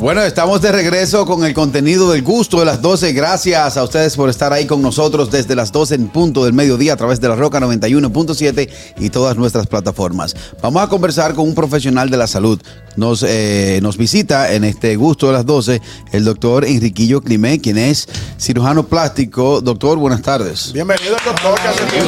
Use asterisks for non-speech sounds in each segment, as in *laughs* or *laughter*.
Bueno, estamos de regreso con el contenido del gusto de las 12. Gracias a ustedes por estar ahí con nosotros desde las 12 en punto del mediodía a través de la Roca 91.7 y todas nuestras plataformas. Vamos a conversar con un profesional de la salud. Nos, eh, nos visita en este gusto de las 12 el doctor Enriquillo Climé, quien es cirujano plástico. Doctor, buenas tardes. Bienvenido, doctor, que hace aquí.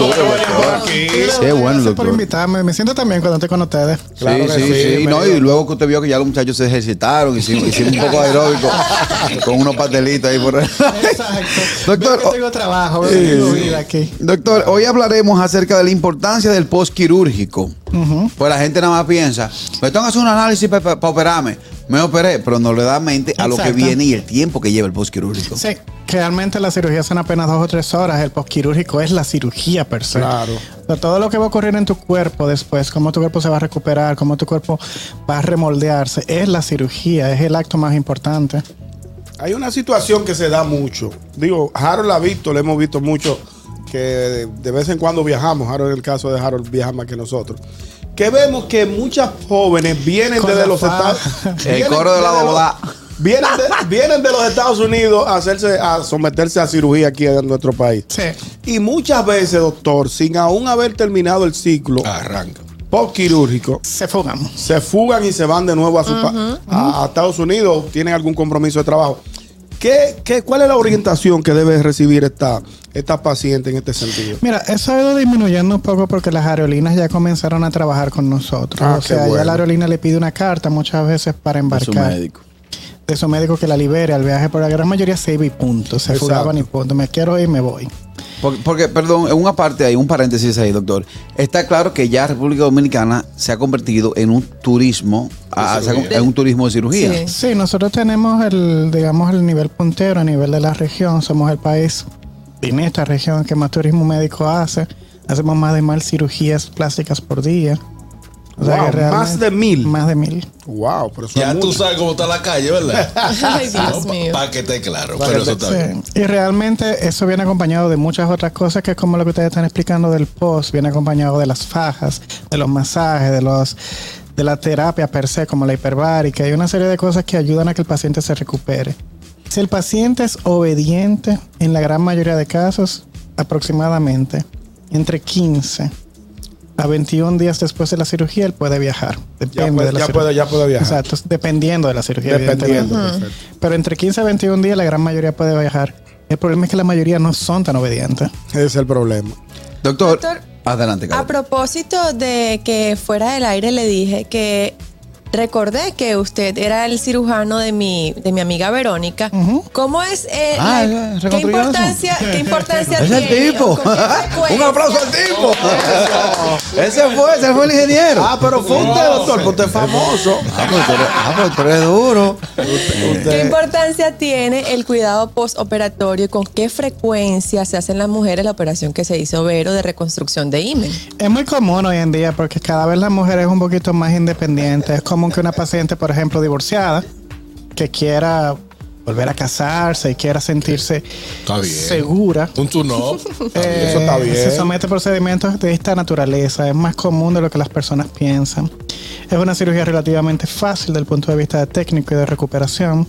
Sí, bueno, Gracias por invitarme. Me siento también cuando estoy con ustedes. Claro sí, que sí, sí, sí. No, y luego que usted vio que ya los muchachos se ejercitaron, hicimos, hicimos un poco aeróbico *laughs* con unos pastelitos ahí por ahí. Exacto. Doctor, que tengo trabajo, veo Sí, tengo vida aquí. Doctor, hoy hablaremos acerca de la importancia del Pues la gente nada más piensa, me tengo que hacer un análisis para operarme. Me operé, pero no le da mente a lo que viene y el tiempo que lleva el postquirúrgico. Sí, realmente las cirugías son apenas dos o tres horas. El postquirúrgico es la cirugía per se. Claro. O sea, todo lo que va a ocurrir en tu cuerpo después, cómo tu cuerpo se va a recuperar, cómo tu cuerpo va a remoldearse, es la cirugía, es el acto más importante. Hay una situación que se da mucho. Digo, Harold la ha visto, le hemos visto mucho que de, de vez en cuando viajamos. Harold, en el caso de Harold, viaja más que nosotros. Que vemos que muchas jóvenes vienen Con desde los. Estados *laughs* El vienen coro de la boda. Vienen de, vienen de los Estados Unidos a hacerse, a someterse a cirugía aquí en nuestro país. Sí. Y muchas veces, doctor, sin aún haber terminado el ciclo Arranca. postquirúrgico, Se fugan. se fugan y se van de nuevo a, su pa- a, a Estados Unidos, tienen algún compromiso de trabajo. ¿Qué, qué, cuál es la orientación que debe recibir esta, esta paciente en este sentido? Mira, eso ha ido disminuyendo un poco porque las aerolíneas ya comenzaron a trabajar con nosotros. Ah, o sea, ya bueno. la aerolínea le pide una carta muchas veces para De su embarcar. médico. de su médico que la libere al viaje, pero la gran mayoría se iba y punto. Se fugaban y punto. Me quiero ir, me voy. Porque, porque, perdón, en una parte ahí, un paréntesis ahí, doctor. Está claro que ya República Dominicana se ha convertido en un turismo, a- se ha con- en un turismo de cirugía. Sí. Sí, nosotros tenemos el, digamos, el nivel puntero a nivel de la región. Somos el país en esta región que más turismo médico hace. Hacemos más de mil cirugías plásticas por día. O sea Wow, que realmente- más de mil. Más de mil. Wow, pero eso Ya es tú mucho. sabes cómo está la calle, ¿verdad? *laughs* Ay, Dios mío. Para que esté claro. Pa' Pero eso está bien. Y realmente eso viene acompañado de muchas otras cosas que es como lo que ustedes están explicando del post, viene acompañado de las fajas, de los masajes, de los de la terapia per se, como la hiperbárica, hay una serie de cosas que ayudan a que el paciente se recupere. Si el paciente es obediente, en la gran mayoría de casos, aproximadamente entre 15 a 21 días después de la cirugía, él puede viajar. Depende Ya puede- de la ya cirugía. puede- ya puede viajar. Exacto, dependiendo de la cirugía. Dependiendo. Pero entre 15 a 21 días la gran mayoría puede viajar. El problema es que la mayoría no son tan obedientes. Ese es el problema. Doctor, Doctor, adelante, A Carlos. propósito de que fuera del aire le dije que recordé que usted era el cirujano de mi, de mi amiga Verónica. ¿Cómo es? eh, Ah, la- ya, ¿qué, importancia, ¿Qué importancia *laughs* Es el tiene? tipo. ¿O con qué frecuencia? Un aplauso al tipo. *laughs* ese fue, ese fue el ingeniero. Ah, pero fue usted, doctor, porque usted es famoso. Ah, pues tú eres, ah, pues duro. ¿Qué importancia tiene el cuidado postoperatorio y con qué frecuencia se hacen las mujeres la operación que se hizo Vero de reconstrucción de imen? Es muy común hoy en día porque cada vez la mujer es un poquito más independiente. Es común que una paciente, por ejemplo, divorciada, que quiera volver a casarse y quiera sentirse Está bien. segura. Un turno. *laughs* eh, eso está bien. Se somete a procedimientos de esta naturaleza. Es más común de lo que las personas piensan. Es una cirugía relativamente fácil desde el punto de vista técnico y de recuperación.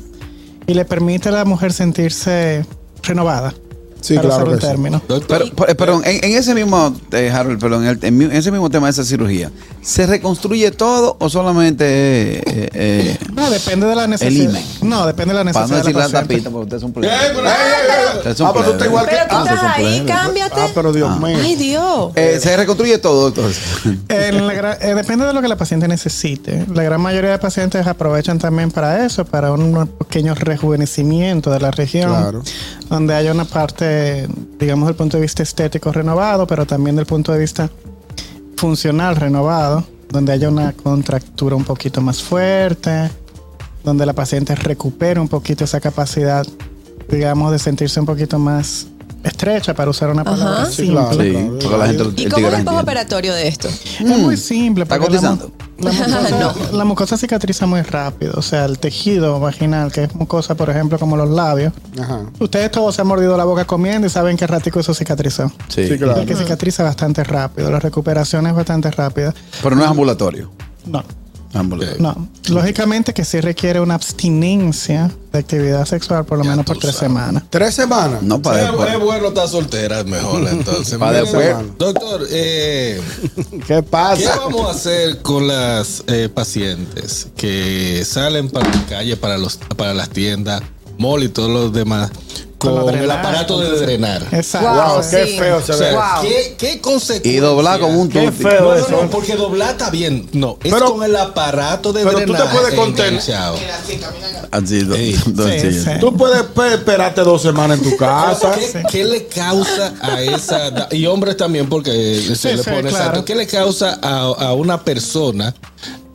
Y le permite a la mujer sentirse renovada. Sí, para claro usar un que sí. término. Pero, pero- perdón, en, en ese mismo, eh, Harold, perdón, en, el- en mi- en ese mismo tema de esa cirugía, ¿se reconstruye todo o solamente eh, eh, eh, *laughs* No, depende de la necesidad. imen. No, depende de la para no necesidad. decir de la la tapita, porque. Eh, pero- Ustedes son Ah, pero tú estás plebes. igual que. Ah, estás ahí, cámbiate. ah, pero Dios mío. Ay, Dios. Eh, se reconstruye todo, doctor. *laughs* En la gra- eh, depende de lo que la paciente necesite. La gran mayoría de pacientes aprovechan también para eso, para un pequeño rejuvenecimiento de la región, Claro. donde haya una parte, digamos, del punto de vista estético renovado, pero también del punto de vista funcional renovado, donde haya una contractura un poquito más fuerte, donde la paciente recupere un poquito esa capacidad, digamos, de sentirse un poquito más estrecha, para usar una palabra Ajá. Sí, simple. claro. Sí, porque la gente ¿Y el cómo es el postoperatorio de esto? Es muy simple. ¿Está cotizando? La *laughs* mucosa, la mucosa cicatriza muy rápido. O sea, el tejido vaginal, que es mucosa, por ejemplo, como los labios. Ajá. Ustedes todos se han mordido la boca comiendo y saben que ratico eso cicatrizó. Sí. Sí, claro. Y que cicatriza bastante rápido. La recuperación es bastante rápida. Pero no es ambulatorio. No. Ambulatorio. No, lógicamente que sí requiere una abstinencia de actividad sexual por lo Ya menos por tres sabes. semanas. Tres semanas. No para después. es bueno estar soltera, es mejor *laughs* entonces. Pa' Mira, después. Doctor, eh, ¿Qué *laughs* ¿qué pasa? vamos a hacer con las eh, pacientes que salen para la calle, para, los, para las tiendas, mall y todos los demás, Con el aparato de drenar? Exacto. Wow, Wow, qué sí. feo se O ve. Wow. ¿qué, qué consecuencias? Y doblar como un feo No, no, eso. no, porque doblar está bien. No, es Pero- con el aparato de pero tú te puedes contener. enganchado. Así, dos Sí, sí. Tú puedes esperarte dos semanas en tu *laughs* casa. ¿Qué, qué le causa a esa y hombres también porque se Sí, le sí, pone claro. exacto, qué le causa a, a una persona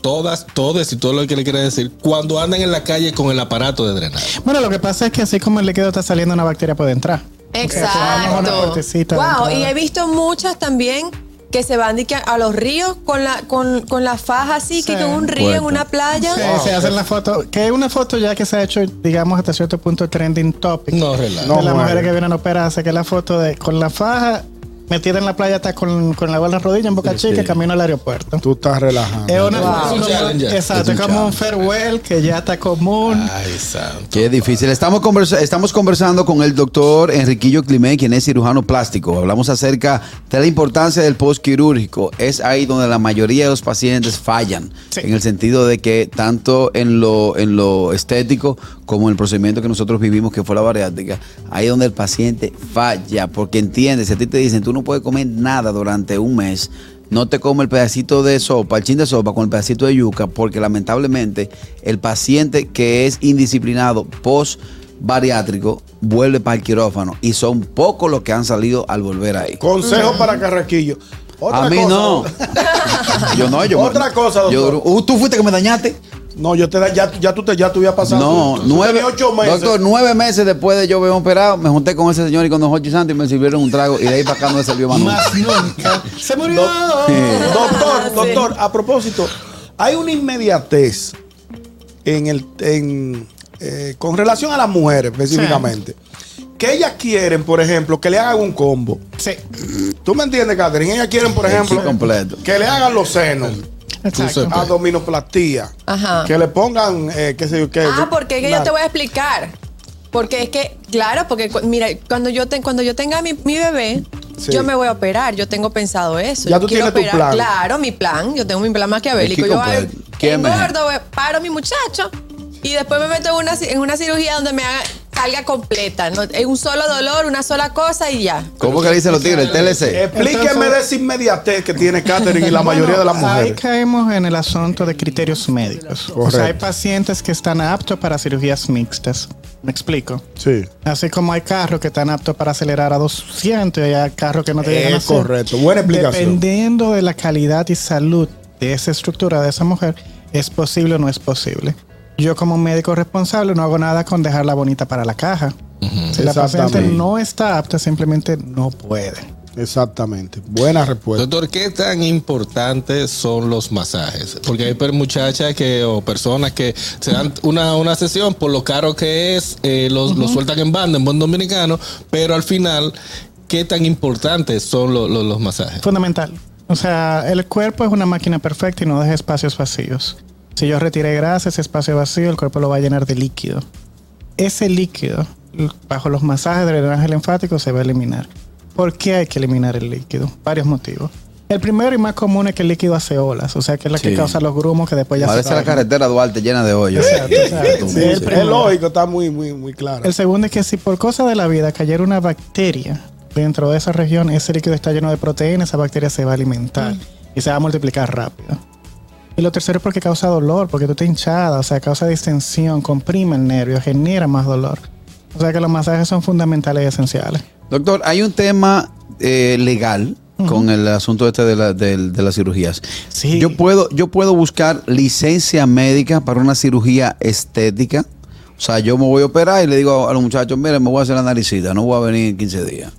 todas todas y todo lo que le quiere decir cuando andan en la calle con el aparato de drenaje Bueno, lo que pasa es que así como el líquido está saliendo, una bacteria puede entrar. Exacto. Wow, y he visto muchas también que se van de que a los ríos con la con, con la faja así, que con un río en una playa. Sí, se hacen la foto, que es una foto ya que se ha hecho, digamos, hasta cierto punto trending topic. no relaja No. de las mujeres que vienen a operarse, que es la foto de con la faja metida en la playa, está con, con la bola en la rodilla en boca chica, camino al aeropuerto. Tú estás relajando. Es una, Wow. Es un. Exacto, Es un como un farewell que ya está común. ay santo Qué difícil. Estamos, conversa- estamos conversando con el doctor Enriquillo Climé, quien es cirujano plástico. Hablamos acerca de la importancia del postquirúrgico. Es ahí donde la mayoría de los pacientes fallan. Sí. En el sentido de que tanto en lo, en lo estético como en el procedimiento que nosotros vivimos, que fue la bariátrica, ahí es donde el paciente falla. Porque entiende, si a ti te dicen, tú no puedes comer nada durante un mes, no te come el pedacito de sopa, el chin de sopa con el pedacito de yuca, porque lamentablemente el paciente que es indisciplinado post bariátrico vuelve para el quirófano y son pocos los que han salido al volver ahí. Consejo para Carraquillo. Otra a mí cosa, no. *laughs* yo no, yo Otra cosa, doctor. yo- uh, tú fuiste que me dañaste. No, yo te da, ya, ya tú te, ya tú pasado. No, tú, tú nueve, ocho meses. doctor, nueve meses después de yo haberme operado, me junté con ese señor y con don Jorge Santos y me sirvieron un trago y de ahí para acá no me sirvió más nunca. Se murió. Doctor, doctor, a propósito, hay una inmediatez en el, en, eh, con relación a las mujeres específicamente. Que ellas quieren, por ejemplo, que le hagan un combo. Sí, ¿Tú me entiendes, Catherine? Ellas quieren, por ejemplo, completo. que le hagan los senos, exacto. sepas. abdominoplastía, Ajá. que le pongan, eh, qué sé yo, qué. Ah, porque es que yo te voy a explicar. Porque es que, claro, porque mira, cuando yo, te- cuando yo tenga mi, mi bebé, Sí. yo me voy a operar. Yo tengo pensado eso. Ya Yo tú quiero tienes tu plan. Claro, mi plan. Yo tengo mi plan maquiavélico. Yo ay, completo. ¿Quién me- engordo, paro a mi muchacho y después me meto en una, en una cirugía donde me haga, salga completa. ¿no? Es un solo dolor, una sola cosa y ya. ¿Cómo que le dicen los tigres? El TLC. Explíqueme de esa inmediatez que tiene Catherine y la mayoría de las Ahí mujeres. caemos en el asunto de criterios médicos. O sea, hay Correcto. pacientes que están aptos para cirugías mixtas. ¿Me explico? Sí. Así como hay carros que están aptos para acelerar a 200 y hay carros que no te llegan a Es hacer. correcto. Buena explicación. Dependiendo de la calidad y salud de esa estructura de esa mujer, es posible o no es posible. Yo como médico responsable no hago nada con dejarla bonita para la caja. Si la paciente no está apta, simplemente no puede. Exactamente. Buena respuesta. Doctor, ¿qué tan importantes son los masajes? Porque hay per- muchachas que o personas que se dan una, una sesión por lo caro que es, eh, los, los sueltan en banda, en buen dominicano, pero al final, ¿qué tan importantes son lo- lo- los masajes? Fundamental. O sea, el cuerpo es una máquina perfecta y no deja espacios vacíos. Si yo retiré grasa, ese espacio vacío, el cuerpo lo va a llenar de líquido. Ese líquido, bajo los masajes de drenaje linfático, se va a eliminar. ¿Por qué hay que eliminar el líquido? Varios motivos. El primero y más común es que el líquido hace olas, o sea, que es la que causa los grumos que después ya Parece se la carretera Duarte llena de hoyos. Exacto, exacto. Sí, el es lógico, está muy, muy, muy claro. El segundo es que si por cosa de la vida cayera una bacteria dentro de esa región, ese líquido está lleno de proteínas, esa bacteria se va a alimentar y se va a multiplicar rápido. Y lo tercero es porque causa dolor, porque tú estás hinchada, o sea, causa distensión, comprime el nervio, genera más dolor. O sea que los masajes son fundamentales y esenciales. Doctor, hay un tema eh, legal con el asunto este de, la- del- de las cirugías. Sí. Yo puedo, yo puedo buscar licencia médica para una cirugía estética. O sea, yo me voy a operar y le digo a los muchachos, mire, me voy a hacer la naricita, no voy a venir en 15 días.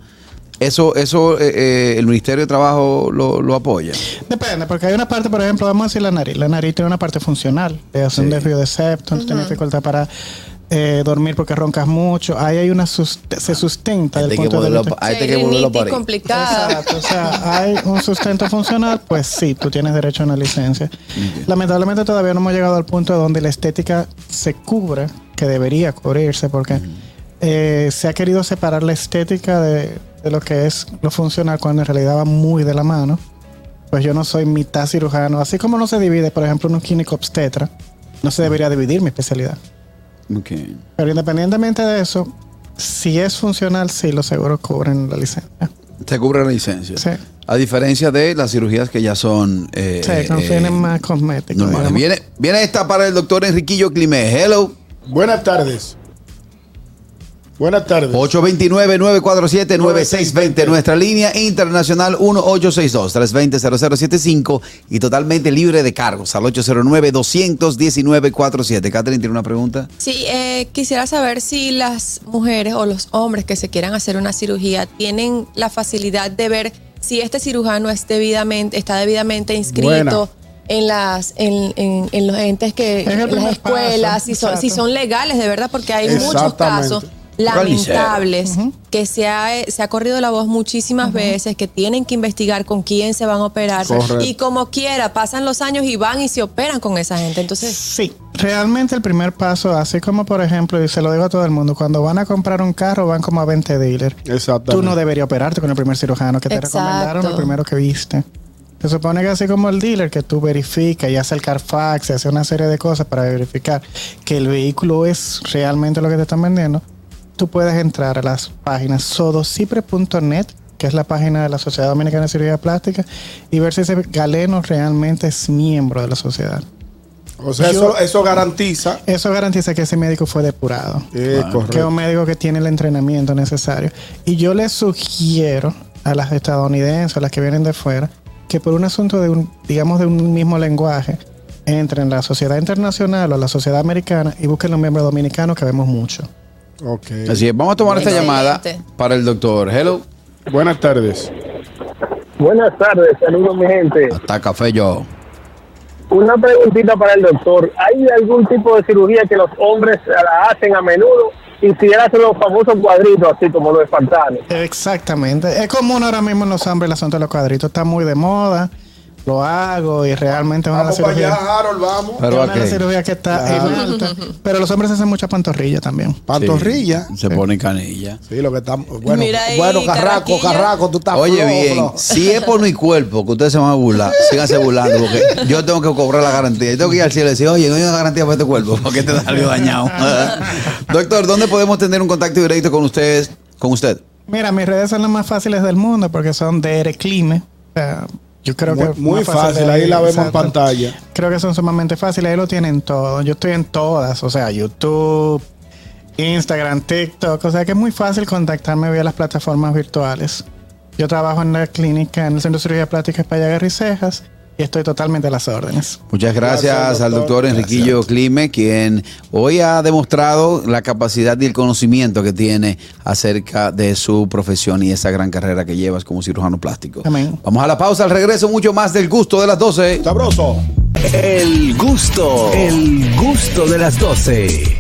Eso, eso eh, eh, el Ministerio de Trabajo lo, lo apoya. Depende, porque hay una parte, por ejemplo, vamos a decir la nariz. La nariz tiene una parte funcional. Te hace un desvío de septo, tú tienes dificultad para eh, dormir porque roncas mucho. Ahí hay una sus- se sustenta del punto de vista. hay que. Exacto, o sea, hay un sustento funcional, pues sí, tú tienes derecho a una licencia. Lamentablemente todavía no hemos llegado al punto donde la estética se cubre, que debería cubrirse, porque eh, se ha querido separar la estética de, de lo que es lo funcional, cuando en realidad va muy de la mano. Pues yo no soy mitad cirujano, así como no se divide, por ejemplo, en un clínico obstetra, no se debería dividir mi especialidad. Ok. Pero independientemente de eso, si es funcional, sí, los seguros cubren la licencia. Se cubre la licencia. Sí. A diferencia de las cirugías que ya son. Eh, Sí, eh, más cosméticos. Viene, viene esta para el doctor Enriquillo Climé. Hello. Buenas tardes. Buenas tardes. 829-947-9620. Nuestra línea internacional 1862-320-0075 y totalmente libre de cargos al 809-219-47. Catherine tiene una pregunta. Sí, eh, quisiera saber si las mujeres o los hombres que se quieran hacer una cirugía tienen la facilidad de ver si este cirujano es debidamente, está debidamente inscrito Buena. en las en, en- en los entes que en las escuelas, paso, si son, si exacto. son legales de verdad, porque hay muchos casos lamentables que se ha, se ha corrido la voz muchísimas veces que tienen que investigar con quién se van a operar Correcto. y como quiera pasan los años y van y se operan con esa gente entonces Sí, realmente el primer paso, así como por ejemplo, y se lo digo a todo el mundo, cuando van a comprar un carro van como a 20 dealers. Tú no deberías operarte con el primer cirujano que te Exacto. recomendaron, el primero que viste. Se supone que así como el dealer, que tú verificas y hace el Carfax y hace una serie de cosas para verificar que el vehículo es realmente lo que te están vendiendo, tú puedes entrar a las páginas sodocipre.net, que es la página de la Sociedad Dominicana de Cirugía Plástica, y ver si ese galeno realmente es miembro de la sociedad. O sea, Yo- eso, eso garantiza. Eso garantiza que ese médico fue depurado. Eh, Que es un médico que tiene el entrenamiento necesario. Y yo les sugiero a las estadounidenses, a las que vienen de fuera, que por un asunto de un, digamos, de un mismo lenguaje, entren en la sociedad internacional o la sociedad americana y busquen los miembros dominicanos que vemos mucho. Ok. Así es, vamos a tomar esta llamada para el doctor. Hello. Buenas tardes. Buenas tardes, saludos mi gente. Hasta café yo. Una preguntita para el doctor. ¿Hay algún tipo de cirugía que los hombres la hacen a menudo y si él hace los famosos cuadritos, así como los espartanos? Exactamente. Es común ahora mismo en los hombres el asunto de los cuadritos. Está muy de moda. Lo hago y realmente una Vamos para cirugías. allá, Harold, vamos. Pero es ¿a una de las qué? cirugías que está Claro. en alta. Pero los hombres hacen mucha pantorrilla también. Pantorrilla. Sí, se pone canilla. Sí, lo que está. Bueno, Mira ahí, bueno Carraco. Carraco, tú estás Oye, flojo, bien, flojo. si es por mi cuerpo que ustedes se van a burlar, *laughs* síganse burlando, porque yo tengo que cobrar la garantía. Yo tengo que ir al cielo y decir, oye, no hay una garantía para este cuerpo, *laughs* porque te salió dañado. *laughs* Doctor, ¿dónde podemos tener un contacto directo con ustedes, con usted? Mira, mis redes son las más fáciles del mundo porque son de Ereclime. O sea, yo creo Muy, que muy fácil, ahí la vemos en pantalla. Creo que son sumamente fáciles, ahí lo tienen todo. Yo estoy en todas, o sea, YouTube, Instagram, TikTok, o sea que es muy fácil contactarme vía las plataformas virtuales. Yo trabajo en la clínica, en el Centro de Cirugía Plástica Espallaguerra y Cejas y estoy totalmente a las órdenes. Muchas gracias, Gracias, al doctor. doctor Enriquillo Clime, quien hoy ha demostrado la capacidad y el conocimiento que tiene acerca de su profesión y esa gran carrera que llevas como cirujano plástico. Amén. Vamos a la pausa, al regreso, mucho más del gusto de las 12. Sabroso. El gusto, el gusto de las 12.